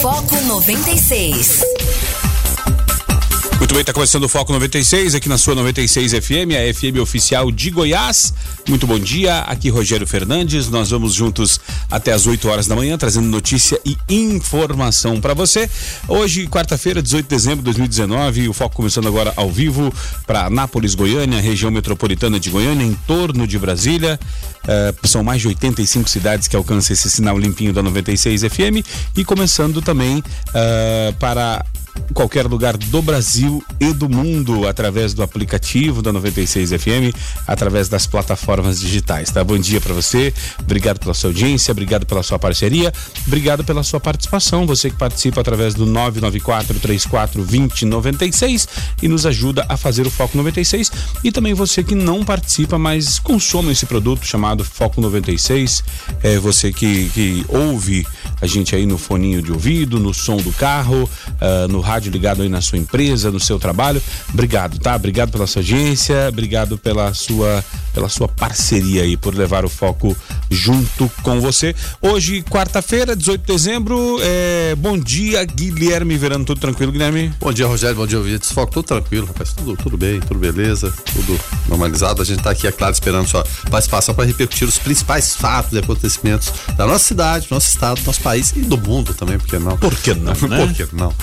Foco 96. Muito bem, está começando o Foco 96 aqui na sua 96 FM, a FM oficial de Goiás. Muito bom dia, aqui Rogério Fernandes. Nós vamos juntos até as 8 horas da manhã, trazendo notícia e informação para você. Hoje, quarta-feira, 18 de dezembro de 2019, o Foco começando agora ao vivo para Anápolis, Goiânia, região metropolitana de Goiânia, em torno de Brasília. Uh, são mais de 85 cidades que alcançam esse sinal limpinho da 96 FM e começando também uh, para qualquer lugar do Brasil e do mundo através do aplicativo da 96 FM, através das plataformas digitais, tá? Bom dia para você. Obrigado pela sua audiência, obrigado pela sua parceria, obrigado pela sua participação. Você que participa através do 994 34 20 96 e nos ajuda a fazer o Foco 96 e também você que não participa, mas consome esse produto chamado Foco 96, é você que, que ouve a gente aí no foninho de ouvido, no som do carro, uh, no rádio ligado aí na sua empresa, no seu trabalho. Obrigado, tá? Obrigado pela sua audiência, obrigado pela sua, pela sua parceria aí, por levar o foco junto com você. Hoje, quarta-feira, 18 de dezembro, é... bom dia, Guilherme Verano, tudo tranquilo, Guilherme? Bom dia, Rogério, bom dia, ouvintes. Foco, tudo tranquilo, rapaz, tudo, tudo bem, tudo beleza, tudo normalizado. A gente tá aqui, é claro, esperando sua participação para repercutir os principais fatos e acontecimentos da nossa cidade, do nosso estado, do nosso país e do mundo também, por que não? Por que não, né? Por que não?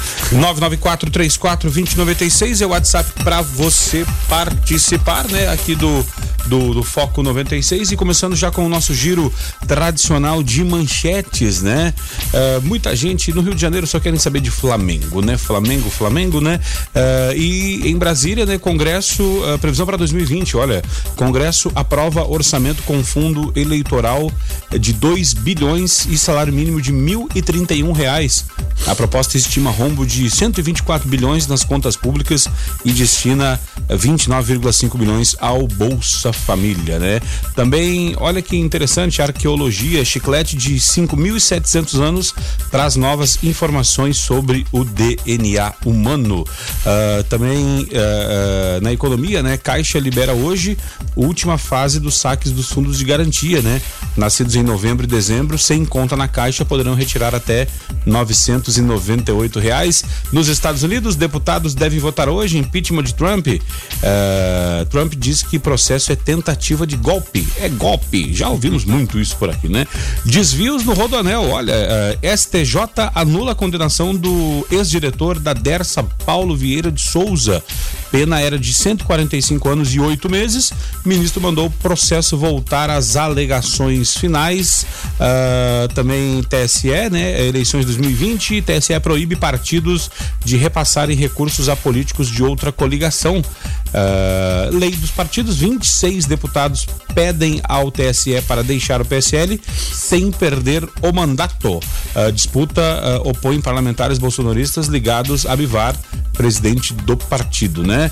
994342096 é o WhatsApp para você participar, né, aqui do, do, do Foco 96 e começando já com o nosso giro tradicional de manchetes, né? Uh, muita gente no Rio de Janeiro só querem saber de Flamengo, né? Flamengo, Flamengo, né? Uh, e em Brasília, né? Congresso, uh, previsão para 2020, olha, Congresso aprova orçamento com fundo eleitoral de 2 bilhões e salário mínimo de 1.031 reais. A proposta estima rombo de 124 bilhões nas contas públicas e destina 29,5 bilhões ao Bolsa Família, né? Também, olha que interessante, arqueologia, chiclete de 5.700 anos traz novas informações sobre o DNA humano. Uh, também uh, na economia, né? Caixa libera hoje última fase dos saques dos fundos de garantia, né? Nascidos em novembro e dezembro, sem conta na caixa, poderão retirar até 998 reais. Nos Estados Unidos, deputados devem votar hoje impeachment de Trump. Uh, Trump diz que processo é tentativa de golpe. É golpe. Já ouvimos muito isso por aqui, né? Desvios no Rodoanel. Olha, uh, STJ anula a condenação do ex-diretor da Dersa, Paulo Vieira de Souza. Pena era de 145 anos e oito meses. O ministro mandou o processo voltar às alegações finais. Uh, também TSE, né? Eleições 2020. TSE proíbe partidos de repassarem recursos a políticos de outra coligação. Uh, lei dos partidos, 26 deputados pedem ao TSE para deixar o PSL sem perder o mandato. Uh, disputa uh, opõe parlamentares bolsonaristas ligados a Bivar, presidente do partido, né?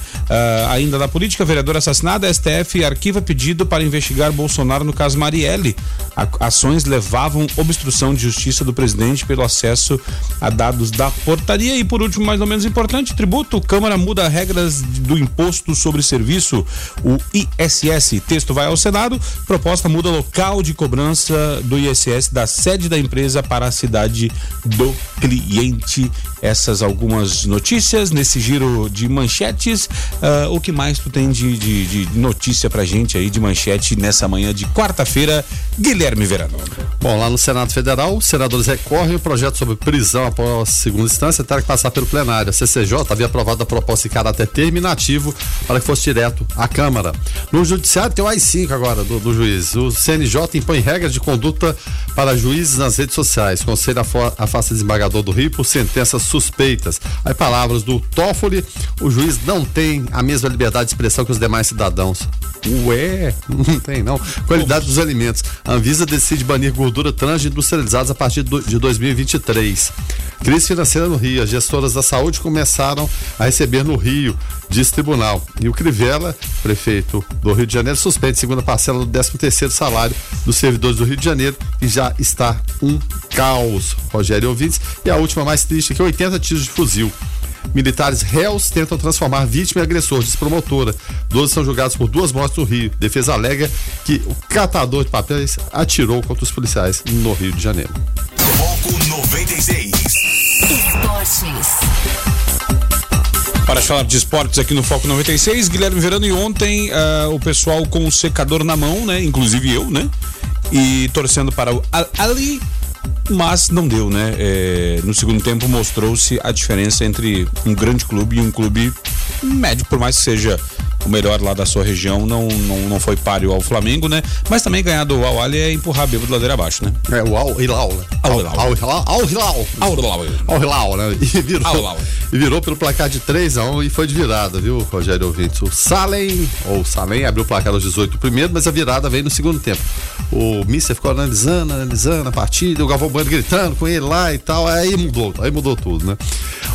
ainda na política, vereadora assassinada, STF arquiva pedido para investigar Bolsonaro no caso Marielle. A ações levavam obstrução de justiça do presidente pelo acesso a dados da portaria e por último, mais ou menos importante, tributo, Câmara muda regras do imposto sobre serviço, o ISS. Texto vai ao Senado, proposta muda local de cobrança do ISS da sede da empresa para a cidade do cliente. Essas algumas notícias nesse giro de manchetes. Uh, o que mais tu tem de, de, de notícia pra gente aí de manchete nessa manhã de quarta-feira, Guilherme Verano? Bom, lá no Senado Federal, os senadores recorrem o projeto sobre prisão após segunda instância terá que passar pelo plenário. A CCJ havia aprovado a proposta em caráter terminativo para que fosse direto à Câmara. No Judiciário tem o AI-5 agora do, do, juiz. O CNJ impõe regras de conduta para juízes nas redes sociais. Conselho afasta desembargador do Rio por sentenças suspeitas. Aí palavras do Toffoli, o juiz não tem a mesma liberdade de expressão que os demais cidadãos. Ué, não tem não. Qualidade dos alimentos. A Anvisa decide banir gordura trans industrializadas a partir de 2023. Crise financeira no Rio. As gestoras da saúde começaram a receber no Rio, diz tribunal. E o Crivella, prefeito do Rio de Janeiro, suspende segunda parcela do 13 terceiro salário dos servidores do Rio de Janeiro e já está um caos. Rogério Ouvintes. E a última mais triste aqui, 80 tiros de fuzil. Militares réus tentam transformar vítima em agressor, diz promotora. Doze são julgados por duas mortes no Rio. Defesa alega que o catador de papéis atirou contra os policiais no Rio de Janeiro. Foco 96. Esportes. Para falar de esportes aqui no Foco 96, Guilherme Verano e ontem uh, o pessoal com o secador na mão, né? Inclusive eu, né? E torcendo para o Al Ali, mas não deu, né? É, no segundo tempo mostrou-se a diferença entre um grande clube e um clube médio, por mais que seja o melhor lá da sua região, não, não, não foi páreo ao Flamengo, né? Mas também ganhar do Al Ali é empurrar a bêbado ladeira abaixo, né? É, o Al Hilal, né? Al Hilal. Al Hilal. Al Hilal. Al Hilal. Al Hilal, né? E virou, e virou pelo placar de 3 a 1 e foi de virada, viu, Rogério Ouvintes? O Salem, ou Salem, abriu o placar aos 18 primeiro, mas a virada veio no segundo tempo. O Mister ficou analisando, analisando a partida, o Galvão Bueno gritando com ele lá e tal, aí mudou, aí mudou tudo, né?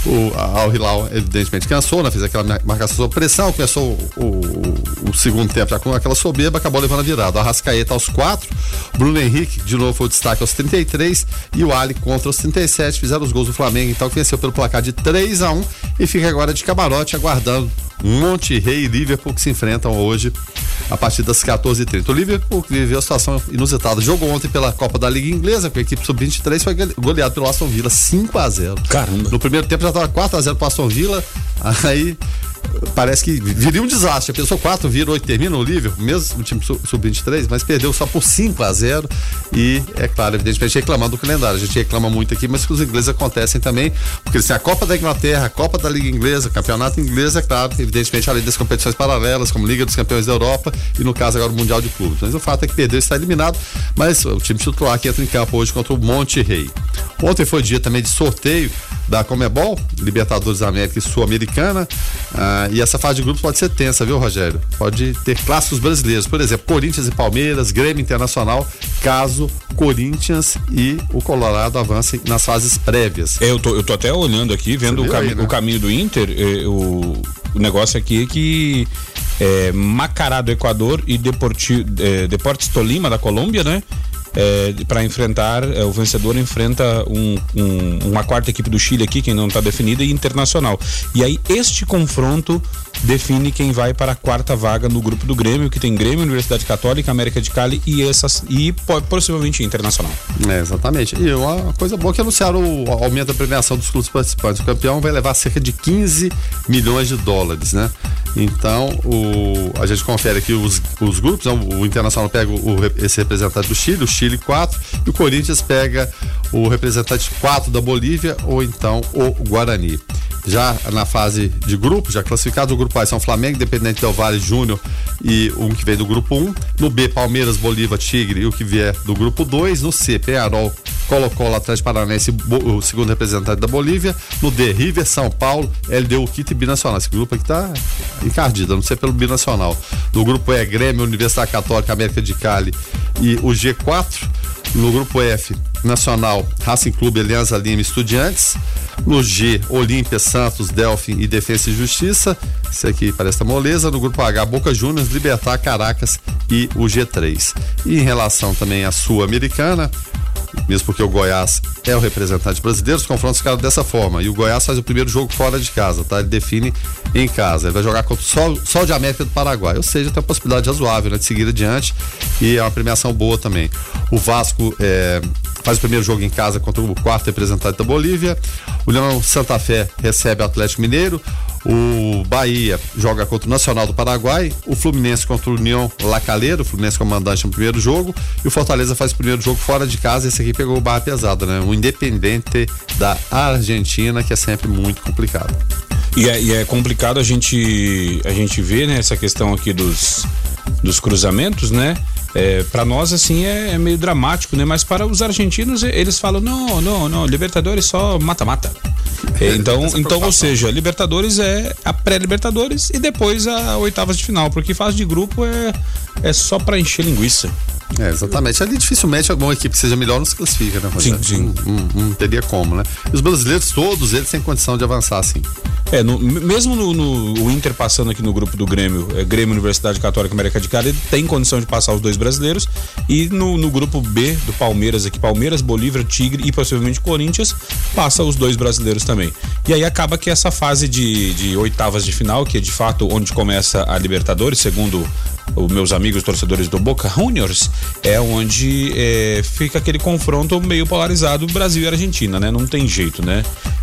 O Al Hilal, evidentemente, cansou, né? Fez aquela marcação sob pressão, começou o, o, segundo tempo já com aquela soberba, acabou levando a virada. Aos 4, Bruno Henrique, de novo foi o destaque aos 33 e o Ali contra os 37, fizeram os gols do Flamengo, então que venceu pelo placar de 3 a 1 e fica agora de camarote aguardando Monte Rei e Liverpool que se enfrentam hoje a partir das 14h30. O Liverpool viveu a situação inusitada. Jogou ontem pela Copa da Liga Inglesa com a equipe sub-23, foi goleado pelo Aston Villa 5 a 0 Caramba. No primeiro tempo já estava 4 a 0 para Aston Villa. Aí parece que viria um desastre. A pessoa 4 vira 8 termina o Liverpool, mesmo o time sub-23, mas perdeu só por 5 a 0 e, é claro, evidentemente reclamando do calendário. A gente reclama muito aqui, mas que os ingleses acontecem também, porque eles têm a Copa da Inglaterra, a Copa da Liga Inglesa, Campeonato Inglês, é claro, evidentemente além das competições paralelas, como Liga dos Campeões da Europa e no caso agora o Mundial de Clubes. Mas o fato é que perdeu está eliminado, mas o time titular que entra em campo hoje contra o Monte Rei. Ontem foi dia também de sorteio da Comebol, Libertadores América e Sul-Americana. Ah, e essa fase de grupos pode ser tensa, viu, Rogério? Pode ter clássicos brasileiros, por exemplo, Corinthians e Palmeiras, Grêmio Internacional, caso Corinthians e o Colorado avancem nas fases prévias. É, eu, tô, eu tô até olhando aqui, vendo o, cami aí, né? o, caminho do Inter, eh, o, o negócio aqui é que é, Macará do Equador e Deporti, é, Deportes Tolima da Colômbia, né? É, para enfrentar, é, o vencedor enfrenta um, um, uma quarta equipe do Chile aqui, que não está definida, e internacional. E aí este confronto define quem vai para a quarta vaga no grupo do Grêmio, que tem Grêmio, Universidade Católica, América de Cali e essas e possivelmente internacional. É, exatamente. E uma coisa boa é que anunciaram o aumento da premiação dos clubes participantes. O campeão vai levar cerca de 15 milhões de dólares, né? Então, o, a gente confere aqui os, os grupos, né? o Internacional pega o, esse representante do Chile, o Chile 4, e o Corinthians pega o representante 4 da Bolívia ou então o Guarani já na fase de grupo, já classificado. O grupo A são Flamengo, Independente Del Vale, Júnior e um que vem do grupo 1. No B, Palmeiras, Bolívar, Tigre e o que vier do grupo 2. No C, Penharol, Colo-Colo, Atlético Paranaense, o segundo representante da Bolívia. No D, River, São Paulo, LDU, Quito e Binacional. Esse grupo aqui tá encardido, não sei pelo Binacional. No grupo E, Grêmio, Universidade Católica, América de Cali e o G4. No grupo F, Nacional, Racing Clube, Aliança Lima, Estudiantes. No G, Olímpia, Santos, Delfim e Defesa e Justiça. Isso aqui parece a moleza. No grupo H, Boca Juniors, Libertar, Caracas e o G3. E em relação também à Sul-Americana, mesmo porque o Goiás é o representante brasileiro, os confrontos ficaram dessa forma. E o Goiás faz o primeiro jogo fora de casa, tá? Ele define em casa. Ele vai jogar contra o Sol, Sol de América do Paraguai. Ou seja, tem a possibilidade razoável né, de seguir adiante e é uma premiação boa também. O Vasco é, faz o primeiro jogo em casa contra o quarto representante da Bolívia. O Leão Santa Fé recebe o Atlético Mineiro. O Bahia joga contra o Nacional do Paraguai, o Fluminense contra o União Lacaleiro, o Fluminense comandante no primeiro jogo, e o Fortaleza faz o primeiro jogo fora de casa. Esse aqui pegou o barra pesada, né? O Independente da Argentina, que é sempre muito complicado. E é, e é complicado a gente a gente ver né, essa questão aqui dos, dos cruzamentos, né? É, para nós assim é, é, meio dramático, né? Mas para os argentinos eles falam não, não, não, Libertadores só mata-mata. É, então, então ou seja, Libertadores é a pré-Libertadores e depois a oitavas de final, porque fase de grupo é, é só para encher linguiça. É, exatamente. Ali dificilmente alguma equipe que seja melhor não se classifica, né, Rogério? Sim, sim. Não, não, teria como, né? E os brasileiros, todos eles têm condição de avançar, sim. É, no, mesmo no, no, o Inter passando aqui no grupo do Grêmio, é, Grêmio Universidade Católica América de Cali, ele tem condição de passar os dois brasileiros. E no, no grupo B do Palmeiras aqui, Palmeiras, Bolívar, Tigre e possivelmente Corinthians, passa os dois brasileiros também. E aí acaba que essa fase de, de oitavas de final, que é de fato onde começa a Libertadores, segundo os meus amigos torcedores do Boca Juniors, é onde é, fica aquele confronto meio polarizado Brasil e Argentina, né? Não tem jeito, né?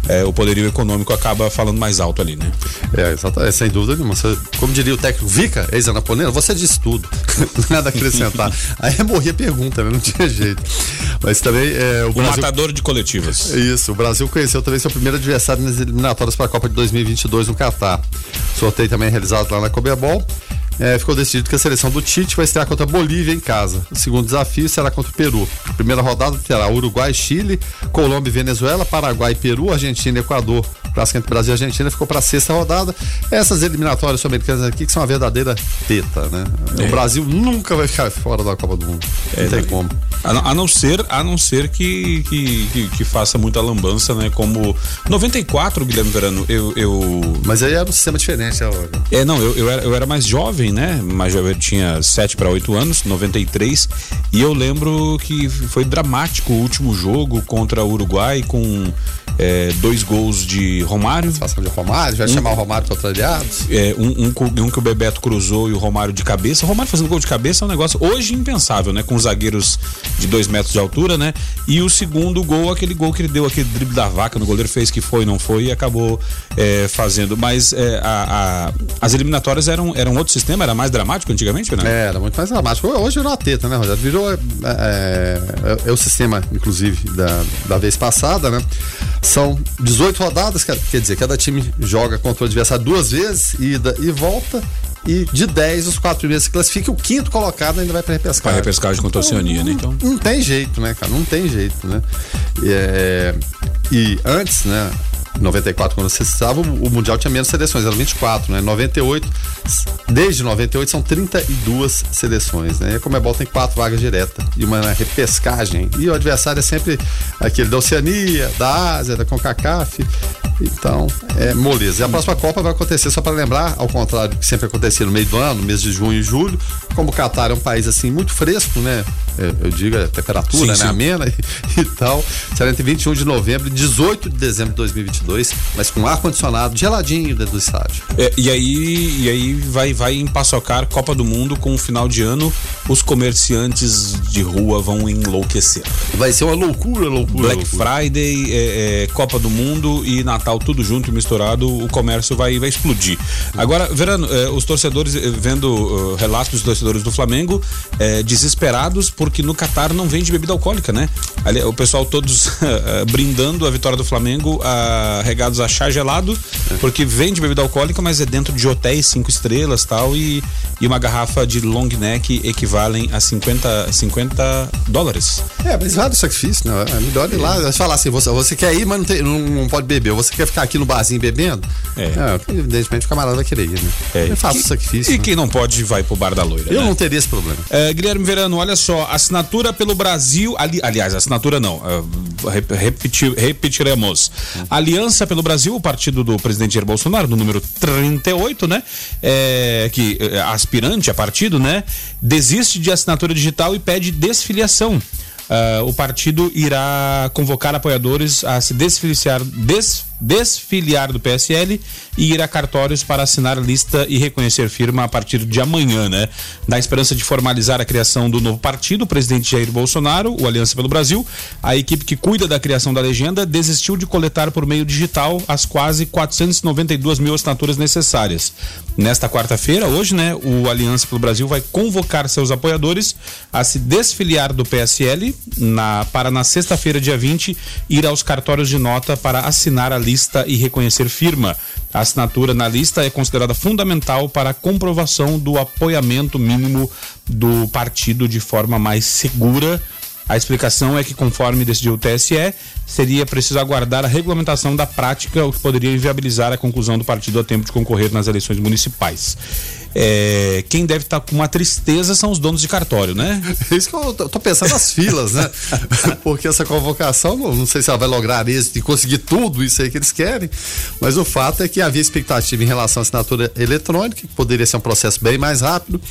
é, o poderio econômico acaba falando mais alto ali, né? É, exatamente, sem dúvida nenhuma. Você, como diria o técnico Vica, ex-anaponena, você disse tudo. Nada a acrescentar. Aí morria a pergunta, né? Não tinha jeito. Mas também. É, o, o Brasil... matador de coletivas. Isso, o Brasil conheceu também seu primeiro adversário nas eliminatórias para a Copa de 2022 no Catar. Sorteio também realizado lá na Cobebol é, ficou decidido que a seleção do Tite vai estrear contra a Bolívia em casa. O segundo desafio será contra o Peru. A primeira rodada terá Uruguai, Chile, Colômbia e Venezuela, Paraguai, Peru, Argentina e Equador. O clássico entre Brasil e Argentina ficou para a sexta rodada. Essas eliminatórias sul-americanas aqui que são uma verdadeira teta, né? É. O Brasil nunca vai ficar fora da Copa do Mundo. Não é, tem como. A, a, não ser, a não ser que, que, que, que, faça muita lambança, né? Como 94, Guilherme Verano, eu. eu... Mas aí era um sistema diferente, né, É, não, eu, eu, era, eu era mais jovem jovem, né? Mas eu tinha 7 para 8 anos, 93, e eu lembro que foi dramático o último jogo contra o Uruguai com é, dois gols de Romário. Situação de Romário, vai um, chamar o Romário para. É, um, um, um, que o Bebeto cruzou e o Romário de cabeça. O Romário fazendo gol de cabeça é um negócio hoje impensável, né? Com zagueiros de dois metros de altura, né? E o segundo gol, aquele gol que ele deu, aquele drible da vaca no goleiro, fez que foi, não foi e acabou é, fazendo. Mas é, a, a, as eliminatórias eram, eram outro sistema, era mais dramático antigamente, né? É, era muito mais dramático. Hoje virou a teta, né, Rogério? Virou. É, é, é, o sistema, inclusive, da, da vez passada, né? São 18 rodadas, quer dizer, cada time joga contra o adversário duas vezes, ida e volta. E de 10, os quatro primeiros se classificam, o quinto colocado ainda vai para repescagem. Para repescagem contra a Oceania, né? Então. Não tem jeito, né, cara? Não tem jeito, né? É, e antes, né? 94, quando você estava, o Mundial tinha menos seleções, eram 24, né? 98, desde 98 são 32 seleções, né? E a Comebol tem quatro vagas diretas e uma repescagem. E o adversário é sempre aquele da Oceania, da Ásia, da CONCACAF. Então, é moleza. E a próxima Copa vai acontecer, só para lembrar, ao contrário do que sempre acontecia no meio do ano, no mês de junho e julho, como o Catar é um país assim muito fresco, né? Eu, eu digo a temperatura, sim, né? Sim. Amena e, e tal. Será entre 21 de novembro e 18 de dezembro de 2022, mas com ar-condicionado geladinho dentro do estádio. É, e aí, e aí vai, vai empaçocar Copa do Mundo com o final de ano, os comerciantes de rua vão enlouquecer. Vai ser uma loucura, loucura. Black loucura. Friday, é, é, Copa do Mundo e Natal tudo junto e misturado, o comércio vai, vai explodir. Agora, Verano, é, os torcedores, é, vendo uh, relatos dos torcedores do Flamengo, é, desesperados porque no Catar não vende bebida alcoólica, né? Ali, o pessoal todos brindando a vitória do Flamengo, a, regados a chá gelado, porque vende bebida alcoólica, mas é dentro de hotéis cinco estrelas tal, e, e uma garrafa de long neck equivalem a 50, 50 dólares. É, mas vale o sacrifício, né? É melhor ir lá. Falar assim, você, você quer ir, mas não, tem, não, não pode beber. Você quer ficar aqui no barzinho bebendo? É. é evidentemente o camarada vai querer ir, né? É. Eu faço o sacrifício. E né? quem não pode vai pro bar da loira. Eu né? não teria esse problema. É, Guilherme Verano, olha só, assinatura pelo Brasil. Ali, aliás, assinatura não. Uh, repetir, repetiremos. Hum. Aliança pelo Brasil, o partido do presidente Jair Bolsonaro, no número 38, né? É, que é, aspirante a partido, né? Desiste de assinatura digital e pede desfiliação. Uh, o partido irá convocar apoiadores a se desfiliar, des, desfiliar do PSL e ir a cartórios para assinar lista e reconhecer firma a partir de amanhã, né? Na esperança de formalizar a criação do novo partido, o presidente Jair Bolsonaro, o Aliança pelo Brasil, a equipe que cuida da criação da legenda, desistiu de coletar por meio digital as quase 492 mil assinaturas necessárias. Nesta quarta-feira, hoje, né, o Aliança pelo Brasil vai convocar seus apoiadores a se desfiliar do PSL na, para na sexta-feira, dia 20, ir aos cartórios de nota para assinar a lista e reconhecer firma. A assinatura na lista é considerada fundamental para a comprovação do apoiamento mínimo do partido de forma mais segura. A explicação é que, conforme decidiu o TSE, seria preciso aguardar a regulamentação da prática, o que poderia inviabilizar a conclusão do partido a tempo de concorrer nas eleições municipais. É, quem deve estar tá com uma tristeza são os donos de cartório, né? É isso que eu tô, tô pensando nas filas, né? Porque essa convocação, não, sei se ela vai lograr êxito e conseguir tudo isso aí que eles querem, mas o fato é que havia expectativa em relação à assinatura eletrônica, que poderia ser um processo bem mais rápido.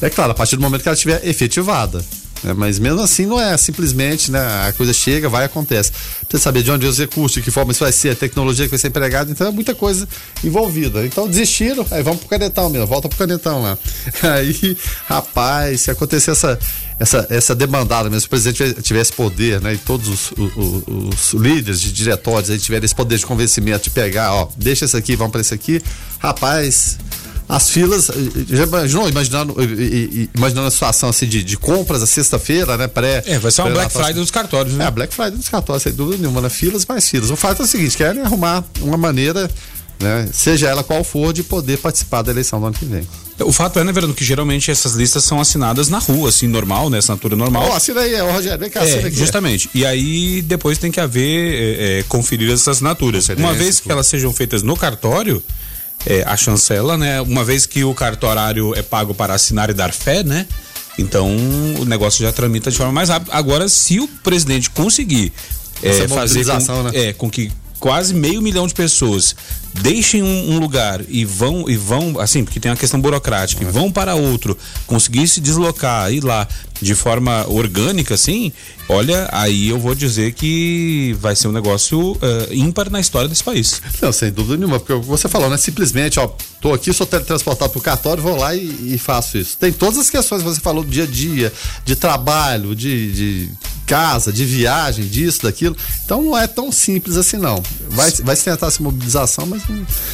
É claro, a partir do momento que ela estiver efetivada. Né? Mas mesmo assim não é simplesmente, né? A coisa chega, vai acontece. Precisa saber de onde os recursos, de que forma isso vai ser, a tecnologia que vai ser empregada, então é muita coisa envolvida. Então desistiram, aí vamos pro canetão mesmo, volta pro canetão lá. Aí, rapaz, se acontecer essa essa, essa demandada mesmo, se o presidente tivesse poder, né? E todos os, os, os líderes de diretórios aí tiverem esse poder de convencimento de pegar, ó, deixa esse aqui, vamos para esse aqui, rapaz, as filas, já imaginou, imaginando, imaginando a situação assim de, de compras a sexta-feira, né? Pré, é, vai ser uma Black Friday dos cartórios, né? É, Black Friday dos cartórios, sem dúvida nenhuma, né? Filas mais filas. O fato é o seguinte, querem arrumar uma maneira né, seja ela qual for, de poder participar da eleição do ano que vem. O fato é, né, Verano, que geralmente essas listas são assinadas na rua, assim, normal, né? Assinatura normal. Ó, oh, assina aí, ô Rogério, vem cá, é, aqui. Justamente. E aí depois tem que haver, é, é, conferir essas assinaturas. Uma vez que elas sejam feitas no cartório, é, a chancela, né? Uma vez que o cartorário é pago para assinar e dar fé, né? Então o negócio já tramita de forma mais rápida. Agora, se o presidente conseguir é, fazer com, né? é, com que quase meio milhão de pessoas deixem um, um, lugar e vão e vão assim porque tem a questão burocrática e vão para outro conseguir se deslocar ir lá de forma orgânica assim olha aí eu vou dizer que vai ser um negócio uh, ímpar na história desse país. Não sem dúvida nenhuma porque você falou né simplesmente ó tô aqui sou teletransportado pro cartório vou lá e, e, faço isso. Tem todas as questões que você falou do dia a dia de trabalho de, de casa, de viagem, disso, daquilo. Então não é tão simples assim, não. Vai, vai se tentar essa mobilização, mas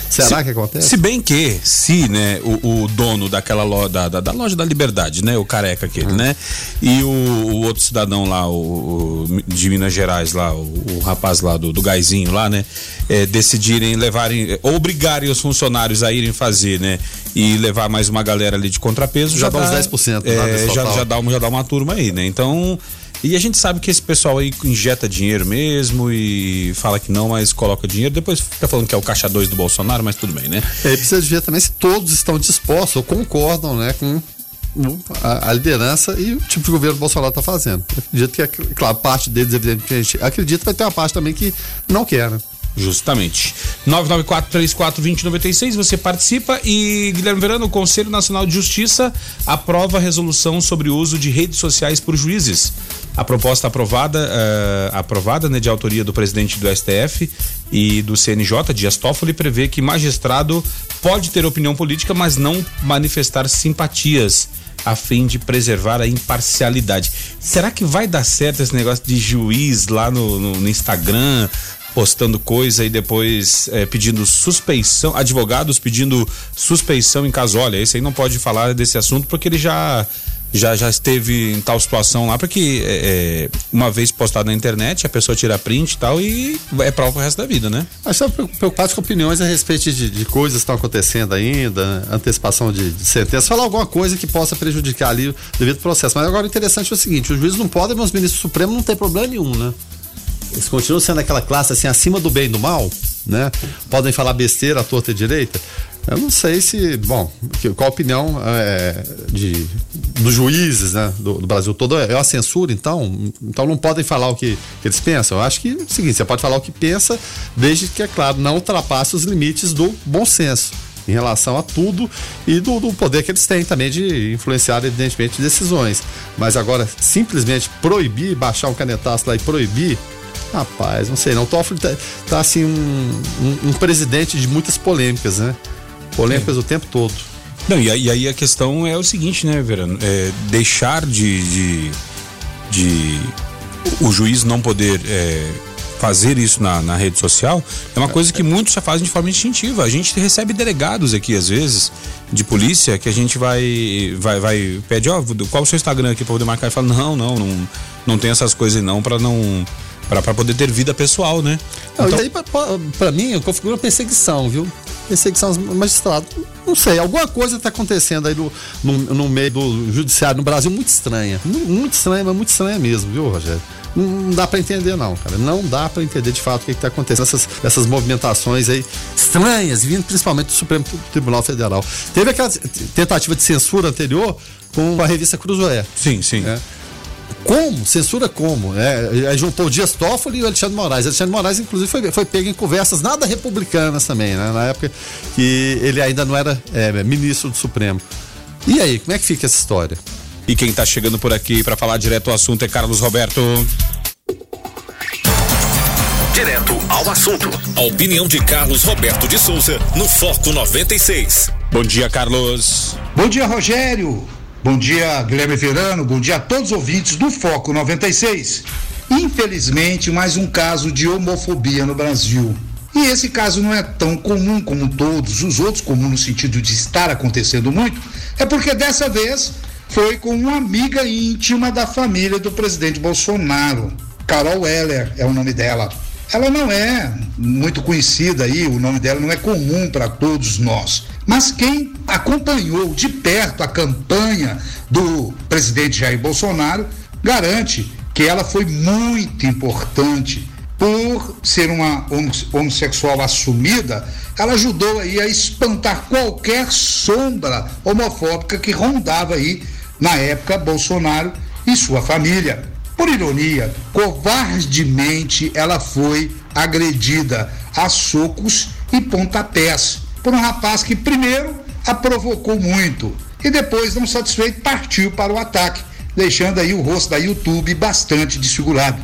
será se, que acontece? Se bem que, se, né, o, o dono daquela loja, da, da, da, loja da Liberdade, né, o careca aquele, né, e o, o, outro cidadão lá, o, o, de Minas Gerais lá, o, rapaz lá do, do Gaizinho lá, né, é, decidirem levarem, obrigarem os funcionários a irem fazer, né, e levar mais uma galera ali de contrapeso, já, já dá uns 10%. É, já, já, dá uma, já dá uma turma aí, né, então e a gente sabe que esse pessoal aí injeta dinheiro mesmo e fala que não, mas coloca dinheiro. Depois fica falando que é o caixa 2 do Bolsonaro, mas tudo bem, né? É, precisa ver também se todos estão dispostos ou concordam, né, com a, a, liderança e o tipo de governo que o Bolsonaro está fazendo. Eu acredito que, é, claro, parte deles, evidentemente, acredito, vai ter uma parte também que não quer, né? Justamente. 994-34-2096, você participa e Guilherme Verano, o Conselho Nacional de Justiça aprova a resolução sobre o uso de redes sociais por juízes. A proposta aprovada, uh, aprovada né, de autoria do presidente do STF e do CNJ, Dias Toffoli, prevê que magistrado pode ter opinião política, mas não manifestar simpatias a fim de preservar a imparcialidade. Será que vai dar certo esse negócio de juiz lá no, no, no Instagram, postando coisa e depois é, pedindo suspeição, advogados pedindo suspeição em caso, olha, esse aí não pode falar desse assunto porque ele já já já esteve em tal situação lá, porque é, é uma vez postado na internet, a pessoa tira print e tal e é prova o resto da vida, né? Mas só preocupados com opiniões a respeito de, de coisas que estão acontecendo ainda, antecipação de, de sentença, falar alguma coisa que possa prejudicar ali o devido processo. Mas agora o interessante é o seguinte, os juízes não podem, mas os ministros supremos não tem problema nenhum, né? eles continuam sendo aquela classe assim acima do bem e do mal, né? Podem falar besteira à torta e direita. Eu não sei se, bom, qual a opinião é, de, dos juízes né, do, do, Brasil todo? É uma censura, então? Então não podem falar o que, que, eles pensam. Eu acho que é o seguinte: você pode falar o que pensa, desde que, é claro, não ultrapasse os limites do bom senso em relação a tudo e do, do, poder que eles têm também de influenciar, evidentemente, decisões. Mas agora, simplesmente proibir, baixar um canetaço lá e proibir Rapaz, não sei não. O Toffoli tá, tá assim um, um, um, presidente de muitas polêmicas, né? Polêmicas o tempo todo. Não, e, aí a questão é o seguinte, né, Verano? É deixar de, de, de, o juiz não poder é, fazer isso na, na, rede social é uma coisa que muitos já fazem de forma instintiva. A gente recebe delegados aqui, às vezes, de polícia, que a gente vai, vai, vai pede, ó, oh, qual o seu Instagram aqui pra poder marcar? E fala, não, não, não, não tem essas coisas não, para não para poder ter vida pessoal, né? Não, então... aí, para mim, eu configuro perseguição, viu? Perseguição aos magistrados. Não sei, alguma coisa está acontecendo aí no, no, no, meio do judiciário no Brasil muito estranha. Muito estranha, mas muito estranha mesmo, viu, Rogério? Não dá para entender, não, cara. Não dá para entender de fato o que, está acontecendo. Essas, essas movimentações aí estranhas, vindo principalmente do Supremo Tribunal Federal. Teve aquela tentativa de censura anterior com a revista Cruzoé. Sim, sim. É como? Censura como? É, aí juntou o Dias Toffoli e o Alexandre Moraes. O Alexandre Moraes, inclusive, foi, foi pego em conversas nada republicanas também, né? Na época que ele ainda não era é, ministro do Supremo. E aí, como é que fica essa história? E quem está chegando por aqui para falar direto ao assunto é Carlos Roberto. Direto ao assunto. A opinião de Carlos Roberto de Souza no Foco 96. Bom dia, Carlos. Bom dia, Rogério. Bom dia, Guilherme Verano. Bom dia a todos os ouvintes do Foco 96. Infelizmente, mais um caso de homofobia no Brasil. E esse caso não é tão comum como todos os outros, comum no sentido de estar acontecendo muito, é porque dessa vez foi com uma amiga íntima da família do presidente Bolsonaro. Carol Heller é o nome dela. Ela não é muito conhecida aí, o nome dela não é comum para todos nós. Mas quem acompanhou de perto a campanha do presidente Jair Bolsonaro garante que ela foi muito importante por ser uma homossexual assumida, ela ajudou aí a espantar qualquer sombra homofóbica que rondava aí na época Bolsonaro e sua família. Por ironia, covardemente ela foi agredida a socos e pontapés por um rapaz que primeiro a provocou muito e depois, não satisfeito, partiu para o ataque, deixando aí o rosto da YouTube bastante desfigurado.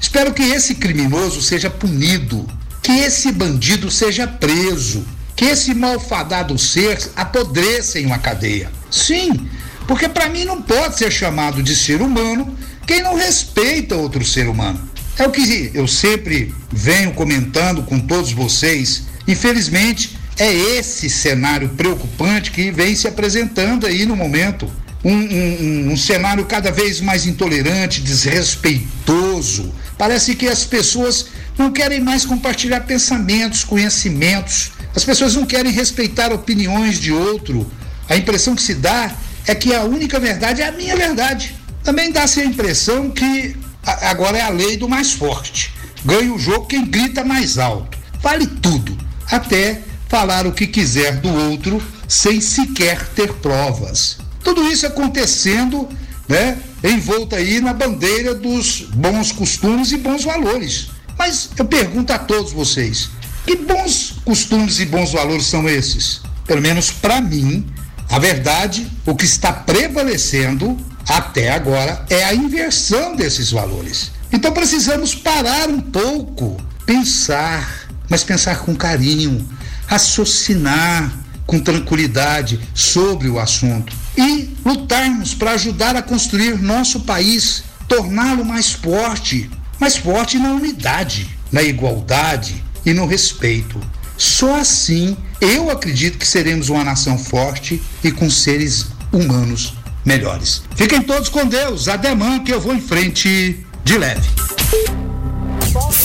Espero que esse criminoso seja punido, que esse bandido seja preso, que esse malfadado ser apodreça em uma cadeia. Sim, porque para mim não pode ser chamado de ser humano quem não respeita outro ser humano. É o que eu sempre venho comentando com todos vocês. Infelizmente, é esse cenário preocupante que vem se apresentando aí no momento. Um, um, um, cenário cada vez mais intolerante, desrespeitoso. Parece que as pessoas não querem mais compartilhar pensamentos, conhecimentos. As pessoas não querem respeitar opiniões de outro. A impressão que se dá é que a única verdade é a minha verdade. Também dá-se a impressão que agora é a lei do mais forte. Ganha o jogo quem grita mais alto. Vale tudo. Até falar o que quiser do outro sem sequer ter provas. Tudo isso acontecendo, né, envolta aí na bandeira dos bons costumes e bons valores. Mas eu pergunto a todos vocês, que bons costumes e bons valores são esses? Pelo menos para mim, a verdade, o que está prevalecendo até agora é a inversão desses valores. Então precisamos parar um pouco, pensar, mas pensar com carinho, raciocinar com tranquilidade sobre o assunto e lutarmos para ajudar a construir nosso país, torná-lo mais forte, mais forte na unidade, na igualdade e no respeito. Só assim eu acredito que seremos uma nação forte e com seres humanos melhores. Fiquem todos com Deus, ademã que eu vou em frente de leve.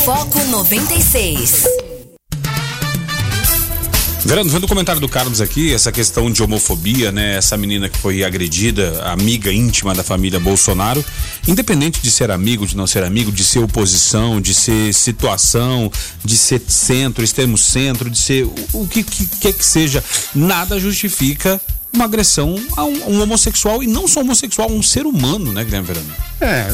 Foco 96. Verano, vendo o comentário do Carlos aqui, essa questão de homofobia, né? Essa menina que foi agredida, amiga íntima da família Bolsonaro, independente de ser amigo, de não ser amigo, de ser oposição, de ser situação, de ser centro, extremo centro, de ser o, o que, que quer que seja, nada justifica uma agressão a um, um, homossexual e não só homossexual, um ser humano, né, Guilherme Verano? É,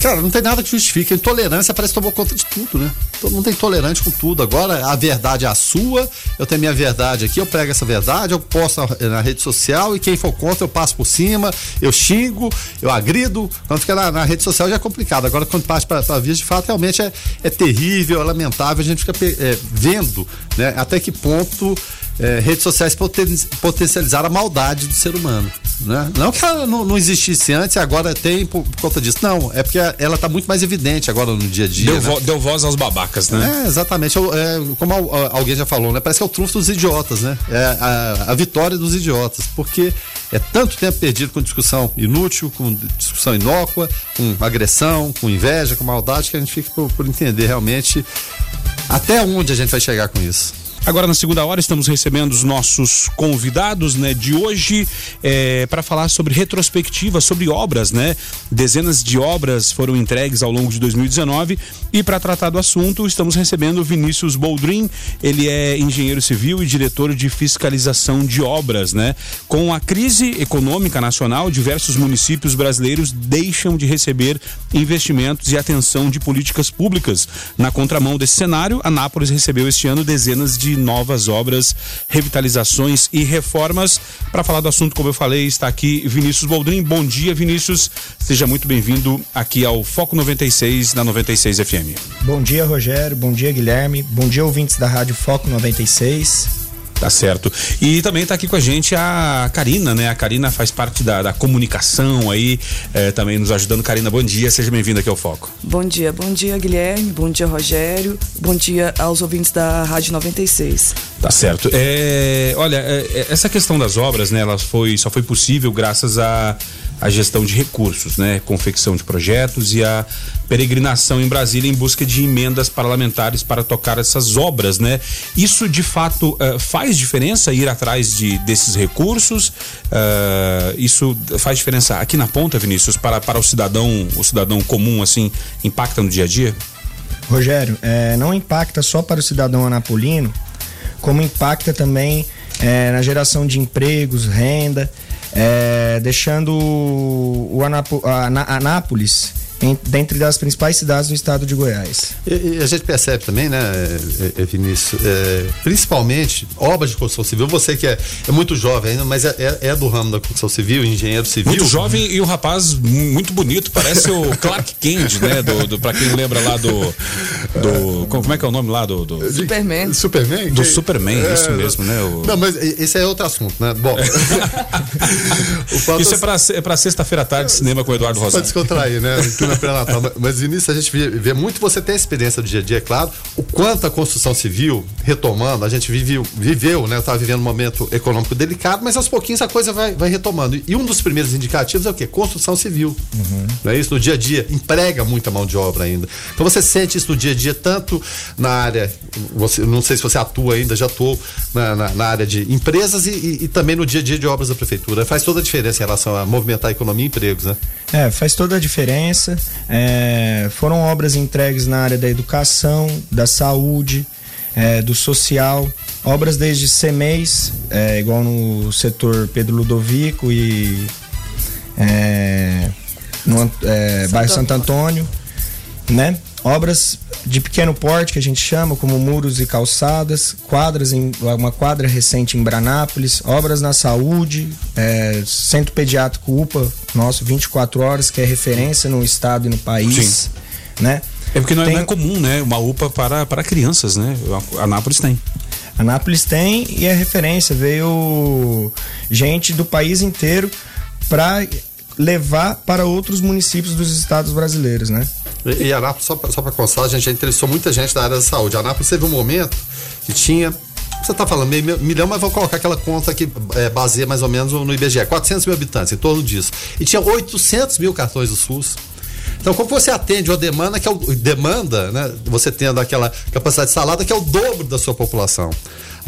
cara, não tem nada que justifique. A intolerância parece que tomou conta de tudo, né? Todo mundo tem intolerante com tudo. Agora a verdade é a sua, eu tenho minha verdade aqui, eu prego essa verdade, eu posto na, na rede social e quem for contra eu passo por cima, eu xingo, eu agrido. Quando fica na, na rede social já é complicado. Agora quando parte para a via de fato, realmente é, é terrível, é lamentável. A gente fica é, vendo né, até que ponto é, redes sociais poten potencializar a maldade do ser humano. Né? Não que ela não, não existisse antes e agora tem por, por, conta disso. Não, é porque ela está muito mais evidente agora no dia a dia. Deu, né? vo deu voz aos babacas, né? É, exatamente. É, como alguém já falou, né? Parece que é o trunfo dos idiotas, né? É a, a vitória dos idiotas. Porque é tanto tempo perdido com discussão inútil, com discussão inócua, com agressão, com inveja, com maldade, que a gente fica por, por entender realmente até onde a gente vai chegar com isso. Agora, na segunda hora, estamos recebendo os nossos convidados né, de hoje é, para falar sobre retrospectiva, sobre obras, né? Dezenas de obras foram entregues ao longo de 2019 e para tratar do assunto, estamos recebendo Vinícius Boldrin. Ele é engenheiro civil e diretor de fiscalização de obras, né? Com a crise econômica nacional, diversos municípios brasileiros deixam de receber investimentos e atenção de políticas públicas. Na contramão desse cenário, Anápolis recebeu este ano dezenas de novas obras, revitalizações e reformas. Para falar do assunto, como eu falei, está aqui Vinícius Boldrin. Bom dia, Vinícius. Seja muito bem-vindo aqui ao Foco 96 na 96 FM. Bom dia, Rogério. Bom dia, Guilherme. Bom dia, ouvintes da Rádio Foco 96. Tá certo. E também está aqui com a gente a Karina, né? A Karina faz parte da, da comunicação aí, eh, também nos ajudando. Karina, bom dia, seja bem-vinda aqui ao Foco. Bom dia, bom dia, Guilherme, bom dia, Rogério, bom dia aos ouvintes da Rádio 96. Tá certo. É, olha, é, essa questão das obras, né? Ela foi, só foi possível graças a a gestão de recursos, né? Confecção de projetos e a peregrinação em Brasília em busca de emendas parlamentares para tocar essas obras, né? Isso de fato uh, faz diferença ir atrás de desses recursos? Uh, isso faz diferença aqui na ponta, Vinícius, para, para o cidadão, o cidadão comum, assim, impacta no dia a dia? Rogério, é, não impacta só para o cidadão anapolino, como impacta também é, na geração de empregos, renda é, deixando o Anapo, a, Anápolis dentre das principais cidades do estado de Goiás. E, e a gente percebe também, né, é, é, Vinícius, é, principalmente obras de construção civil, você que é, é muito jovem ainda, mas é, é, é, do ramo da construção civil, engenheiro civil. Muito jovem e o rapaz muito bonito, parece o Clark Kent, né, do, do, pra quem lembra lá do, do como é que é o nome lá do... do Superman. Superman? Do Superman, isso mesmo, né. O... Não, mas esse é outro assunto, né, bom. isso é pra, é pra sexta-feira à tarde, cinema com o Eduardo Rosário. Pra descontrair, né, na pré-natal. Mas, início a gente vê, vê, muito, você tem a experiência do dia a dia, é claro, o quanto a construção civil, retomando, a gente viveu, viveu né? Estava vivendo um momento econômico delicado, mas aos pouquinhos a coisa vai, vai retomando. E um dos primeiros indicativos é o quê? Construção civil. Uhum. Não é isso? No dia a dia, emprega muita mão de obra ainda. Então você sente isso no dia a dia, tanto na área, você, não sei se você atua ainda, já atuou na, na, na área de empresas e, e, e, também no dia a dia de obras da prefeitura. Faz toda a diferença em relação a movimentar a economia e empregos, né? É, faz toda a diferença. É, foram obras entregues na área da educação, da saúde, é, do social, obras desde CEMEIS, é, igual no setor Pedro Ludovico e é, no é, bairro Santo Antônio, né? Obras de pequeno porte que a gente chama, como muros e calçadas, quadras em uma quadra recente em Branápolis, obras na saúde, é, centro pediátrico UPA, nosso 24 horas, que é referência no estado e no país, Sim. né? É porque não é, tem... não é comum, né? Uma UPA para, para crianças, né? A Anápolis tem. Anápolis tem e é referência. Veio gente do país inteiro para levar para outros municípios dos estados brasileiros, né? E, e Anápolis, só para constar, a gente já interessou muita gente da área da saúde. Anápolis teve um momento que tinha você está falando meio milhão, mas vou colocar aquela conta que é, baseia mais ou menos no IBGE, 400 mil habitantes, em torno disso. E tinha 800 mil cartões do SUS. Então, como você atende uma demanda que é o, demanda, né? Você tendo aquela capacidade de salada que é o dobro da sua população.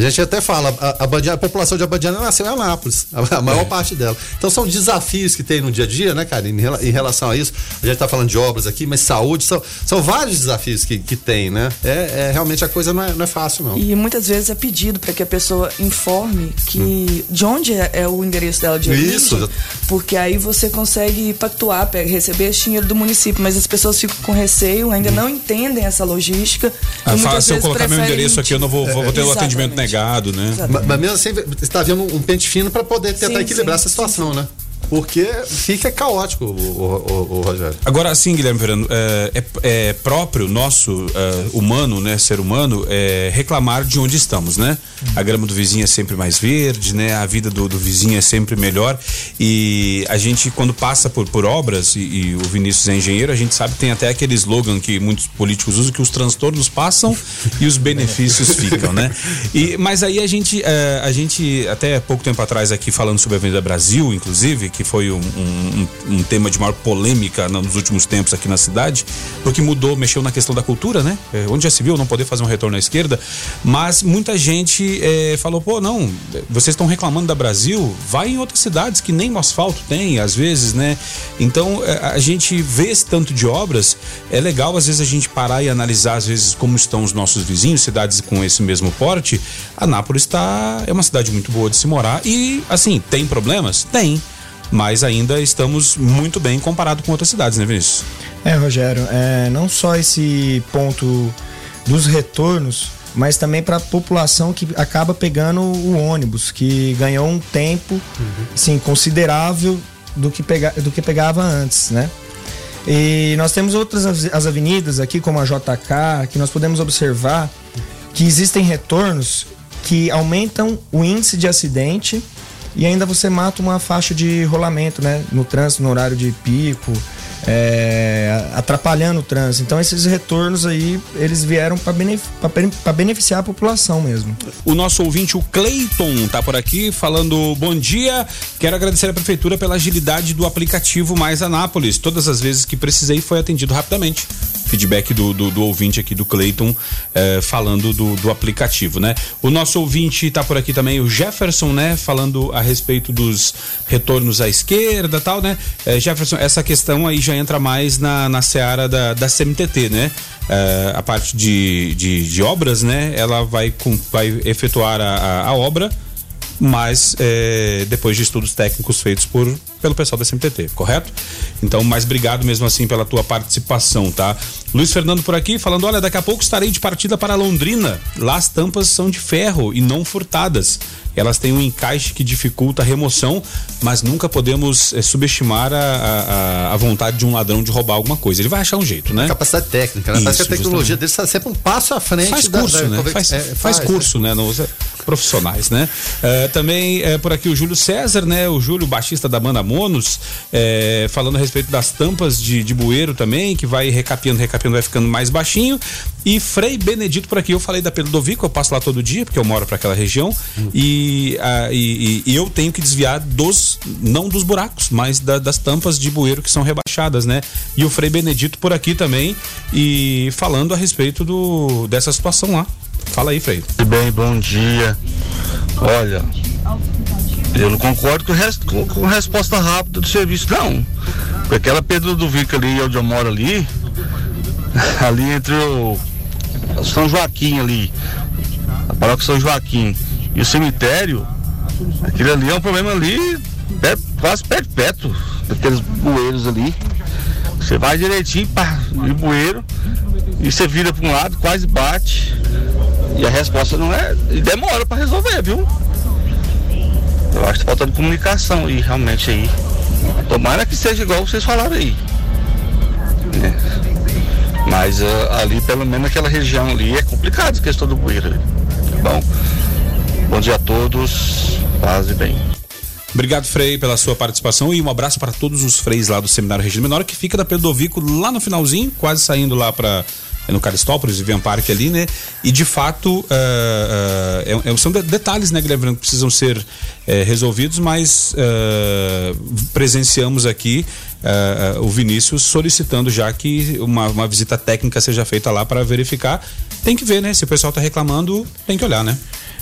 A gente até fala, a, a, a população de Abadiana nasceu em Anápolis, a, a maior é. parte dela. Então são desafios que tem no dia a dia, né, cara, em, em relação a isso. A gente está falando de obras aqui, mas saúde, são, são vários desafios que, que tem, né? É, é realmente a coisa não é, não é fácil, não. E muitas vezes é pedido para que a pessoa informe que hum. de onde é, é, o endereço dela de origem. Isso. Porque aí você consegue pactuar, receber esse dinheiro do município, mas as pessoas ficam com receio, ainda hum. não entendem essa logística. Ah, fala, se eu colocar meu endereço aqui, eu não vou, vou ter o atendimento negado negado, né? Mas, mas mesmo assim, você está vendo um pente fino para poder tentar sim, equilibrar sim, essa situação, sim, né? Porque fica caótico o, o, o, Rogério. Agora, assim, Guilherme Verano, é, é, é próprio nosso é, humano, né, ser humano, é, reclamar de onde estamos, né? A grama do vizinho é sempre mais verde, né? A vida do, do vizinho é sempre melhor e a gente, quando passa por, por obras, e, e, o Vinícius é engenheiro, a gente sabe tem até aquele slogan que muitos políticos usam, que os transtornos passam e os benefícios ficam, né? E, mas aí a gente, a gente, até pouco tempo atrás aqui falando sobre a Avenida Brasil, inclusive, que foi um, um, um, tema de maior polêmica nos últimos tempos aqui na cidade, porque mudou, mexeu na questão da cultura, né? É, onde já se viu não poder fazer um retorno à esquerda, mas muita gente é, falou, pô, não, vocês estão reclamando da Brasil, vai em outras cidades que nem asfalto tem, às vezes, né? Então é, a gente vê esse tanto de obras, é legal às vezes a gente parar e analisar às vezes como estão os nossos vizinhos, cidades com esse mesmo porte. Anápolis está é uma cidade muito boa de se morar e assim tem problemas, tem mas ainda estamos muito bem comparado com outras cidades, né, Vinícius? É, Rogério, é, não só esse ponto dos retornos, mas também para a população que acaba pegando o ônibus, que ganhou um tempo uhum. sim, considerável do que, pega, do que pegava antes, né? E nós temos outras as avenidas aqui, como a JK, que nós podemos observar que existem retornos que aumentam o índice de acidente e ainda você mata uma faixa de rolamento, né? No trânsito, no horário de pico, é, atrapalhando o trânsito. Então esses retornos aí, eles vieram para benef beneficiar a população mesmo. O nosso ouvinte, o Cleiton, tá por aqui falando bom dia. Quero agradecer à prefeitura pela agilidade do aplicativo Mais Anápolis. Todas as vezes que precisei foi atendido rapidamente feedback do, do, do, ouvinte aqui do Cleiton eh, falando do, do, aplicativo, né? O nosso ouvinte está por aqui também, o Jefferson, né? Falando a respeito dos retornos à esquerda tal, né? Eh, Jefferson, essa questão aí já entra mais na, na seara da, da CMTT, né? Eh, a parte de, de, de, obras, né? Ela vai, com, vai efetuar a, a, a obra mas é, depois de estudos técnicos feitos por pelo pessoal da SMTT, correto? Então, mais obrigado mesmo assim pela tua participação, tá? Luiz Fernando por aqui falando: olha, daqui a pouco estarei de partida para Londrina. Lá as tampas são de ferro e não furtadas. Elas têm um encaixe que dificulta a remoção, mas nunca podemos é, subestimar a, a, a, vontade de um ladrão de roubar alguma coisa. Ele vai achar um jeito, né? capacidade técnica, né? Isso, Parece que a tecnologia dele está sempre um passo à frente. Faz curso, da, da, né? Faz, é, faz, faz, curso, é. né? Nos profissionais, né? Uh, também é, por aqui o Júlio César, né? O Júlio, baixista da banda Monos, é, falando a respeito das tampas de, de bueiro também, que vai recapiando, recapiando, vai ficando mais baixinho. E Frei Benedito por aqui, eu falei da Pedro Dovico, eu passo lá todo dia, porque eu moro para aquela região, hum. e, a, e, e, eu tenho que desviar dos, não dos buracos, mas da, das tampas de bueiro que são rebaixadas, né? E o Frei Benedito por aqui também, e falando a respeito do, dessa situação lá. Fala aí, Frei. Bem, bom dia. Olha, eu não concordo com, res, com, com resposta rápida do serviço, não. Porque aquela Pedro do Vico ali, onde eu moro ali, ali entre o São Joaquim ali, a paróquia São Joaquim e o cemitério, aquele ali é um problema ali é quase perpétuo, daqueles bueiros ali. Você vai direitinho, pá, e bueiro, e você vira para um lado, quase bate. E a resposta não é. E demora para resolver, viu? Eu acho que tá faltando comunicação aí, realmente aí. Tomara que seja igual vocês falaram aí. Né? Mas uh, ali, pelo menos aquela região ali, é complicado a questão do bueiro. Bom? Bom dia a todos, paz e bem. Obrigado, Frei, pela sua participação e um abraço para todos os freis lá do Seminário Regina Menor, que fica da Pedovico lá no finalzinho, quase saindo lá para é no Caristópolis, Vivian Park ali, né? E de fato, uh, uh, é, são detalhes, né, Guilherme, que precisam ser uh, resolvidos, mas presenciamos aqui o Vinícius solicitando já que uma, uma visita técnica seja feita lá para verificar. Tem que ver, né? Se o pessoal está reclamando, tem que olhar, né?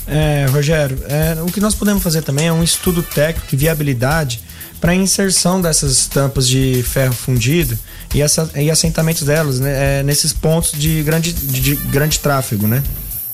É, Rogério, é, o que nós podemos fazer também é um estudo técnico de viabilidade para inserção dessas tampas de ferro fundido e, essa, e assentamentos delas né, é, nesses pontos de grande, de, de grande tráfego, né?